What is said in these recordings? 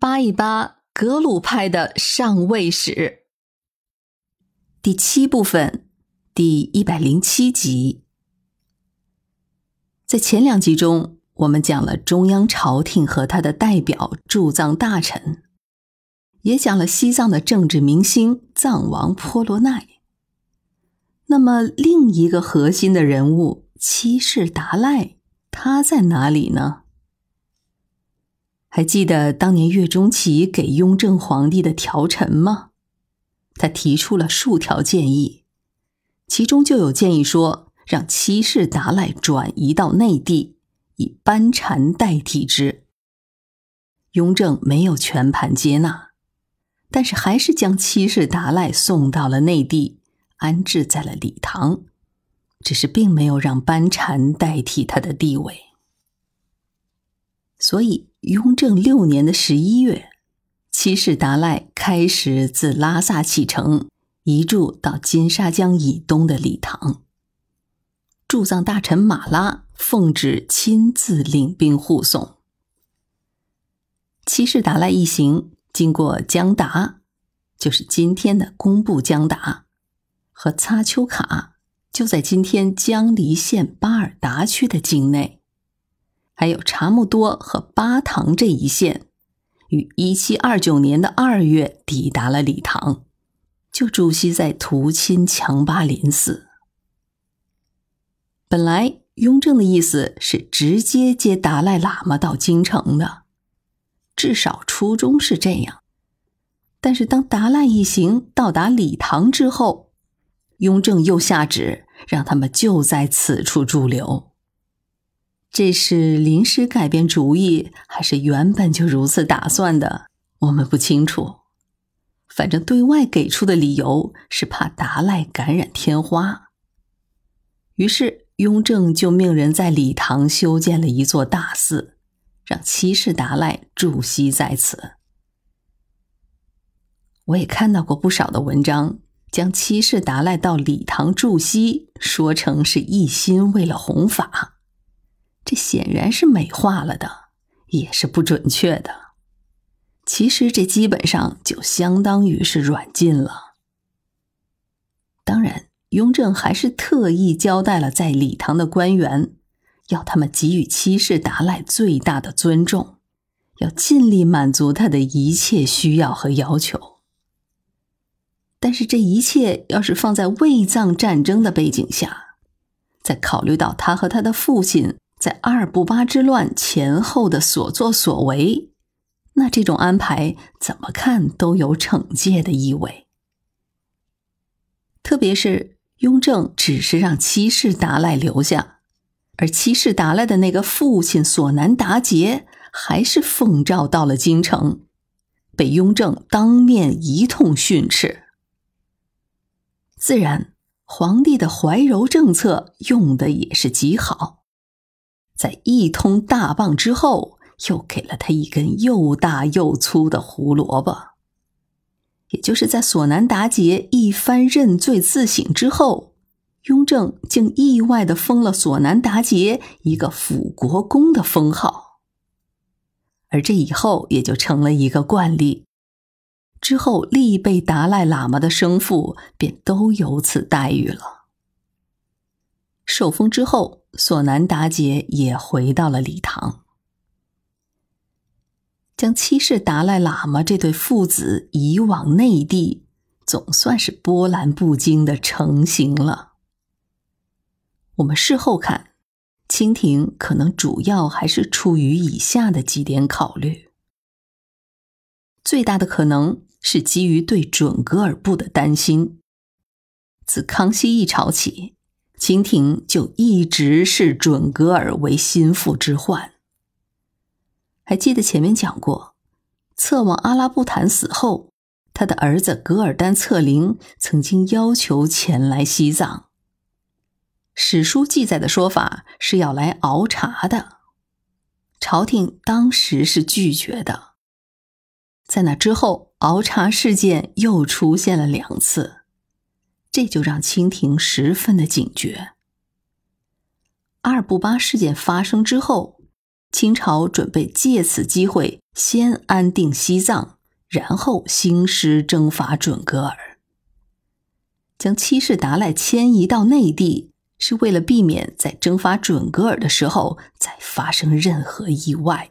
扒一扒格鲁派的上位史，第七部分，第一百零七集。在前两集中，我们讲了中央朝廷和他的代表驻藏大臣，也讲了西藏的政治明星藏王婆罗奈。那么，另一个核心的人物七世达赖，他在哪里呢？还记得当年岳钟琪给雍正皇帝的条陈吗？他提出了数条建议，其中就有建议说让七世达赖转移到内地，以班禅代替之。雍正没有全盘接纳，但是还是将七世达赖送到了内地，安置在了礼堂，只是并没有让班禅代替他的地位。所以，雍正六年的十一月，七世达赖开始自拉萨启程，移驻到金沙江以东的礼堂。驻藏大臣马拉奉旨亲自领兵护送。七世达赖一行经过江达，就是今天的工布江达，和擦丘卡，就在今天江离县巴尔达区的境内。还有查木多和巴塘这一线，于一七二九年的二月抵达了礼堂，就驻锡在图钦强巴林寺。本来雍正的意思是直接接达赖喇嘛到京城的，至少初衷是这样。但是当达赖一行到达礼堂之后，雍正又下旨让他们就在此处驻留。这是临时改变主意，还是原本就如此打算的？我们不清楚。反正对外给出的理由是怕达赖感染天花。于是雍正就命人在礼堂修建了一座大寺，让七世达赖驻锡在此。我也看到过不少的文章，将七世达赖到礼堂驻锡说成是一心为了弘法。这显然是美化了的，也是不准确的。其实这基本上就相当于是软禁了。当然，雍正还是特意交代了在礼堂的官员，要他们给予七世达赖最大的尊重，要尽力满足他的一切需要和要求。但是这一切要是放在卫藏战争的背景下，在考虑到他和他的父亲。在阿尔布巴之乱前后的所作所为，那这种安排怎么看都有惩戒的意味。特别是雍正只是让七世达赖留下，而七世达赖的那个父亲索南达杰还是奉诏到了京城，被雍正当面一通训斥。自然，皇帝的怀柔政策用的也是极好。在一通大棒之后，又给了他一根又大又粗的胡萝卜。也就是在索南达杰一番认罪自省之后，雍正竟意外的封了索南达杰一个辅国公的封号，而这以后也就成了一个惯例。之后历被达赖喇嘛的生父便都有此待遇了。受封之后。索南达杰也回到了礼堂，将七世达赖喇嘛这对父子移往内地，总算是波澜不惊的成型了。我们事后看，清廷可能主要还是出于以下的几点考虑：最大的可能是基于对准噶尔部的担心，自康熙一朝起。清廷就一直视准噶尔为心腹之患。还记得前面讲过，策王阿拉布坦死后，他的儿子噶尔丹策灵曾经要求前来西藏。史书记载的说法是要来熬茶的，朝廷当时是拒绝的。在那之后，熬茶事件又出现了两次。这就让清廷十分的警觉。阿尔布巴事件发生之后，清朝准备借此机会先安定西藏，然后兴师征伐准噶尔。将七世达赖迁移到内地，是为了避免在征伐准噶尔的时候再发生任何意外。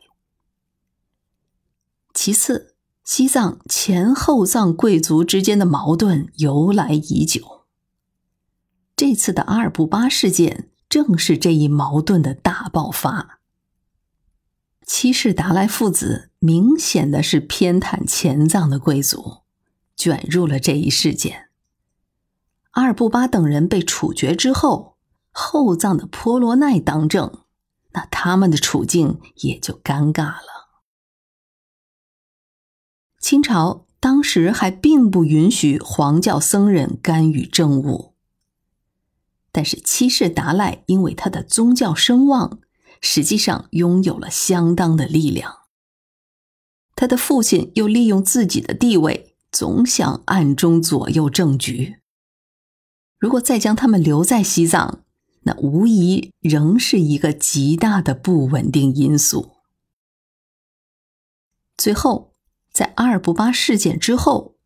其次，西藏前后藏贵族之间的矛盾由来已久，这次的阿尔布巴事件正是这一矛盾的大爆发。七世达赖父子明显的是偏袒前藏的贵族，卷入了这一事件。阿尔布巴等人被处决之后，后藏的婆罗奈当政，那他们的处境也就尴尬了。清朝当时还并不允许黄教僧人干预政务，但是七世达赖因为他的宗教声望。实际上拥有了相当的力量。他的父亲又利用自己的地位，总想暗中左右政局。如果再将他们留在西藏，那无疑仍是一个极大的不稳定因素。最后，在阿尔布巴事件之后，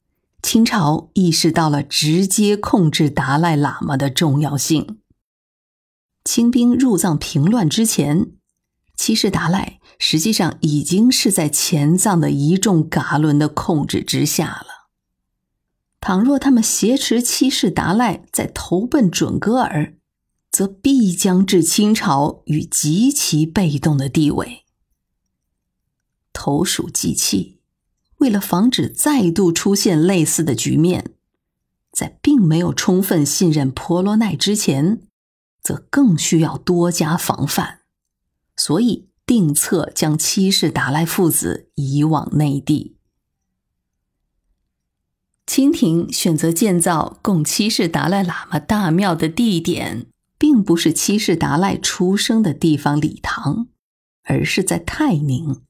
清朝意识到了直接控制达赖喇嘛的重要性。清兵入藏平乱之前，七世达赖实际上已经是在前藏的一众噶伦的控制之下了。倘若他们挟持七世达赖再投奔准噶尔，则必将置清朝于极其被动的地位。投鼠忌器，为了防止再度出现类似的局面，在并没有充分信任婆罗奈之前。则更需要多加防范，所以定策将七世达赖父子移往内地。清廷选择建造供七世达赖喇嘛大庙的地点，并不是七世达赖出生的地方礼堂，而是在泰宁。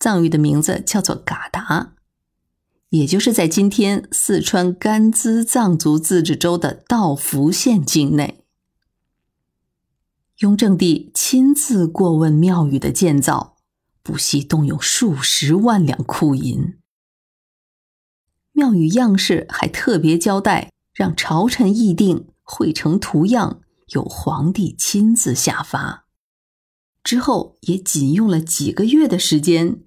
藏语的名字叫做嘎达，也就是在今天四川甘孜藏族自治州的道孚县境内。雍正帝亲自过问庙宇的建造，不惜动用数十万两库银。庙宇样式还特别交代，让朝臣议定，绘成图样，由皇帝亲自下发。之后也仅用了几个月的时间，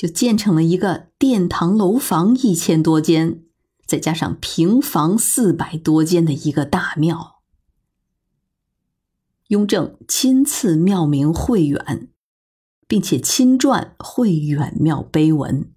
就建成了一个殿堂楼房一千多间，再加上平房四百多间的一个大庙。雍正亲赐庙名慧远，并且亲撰慧远庙碑文。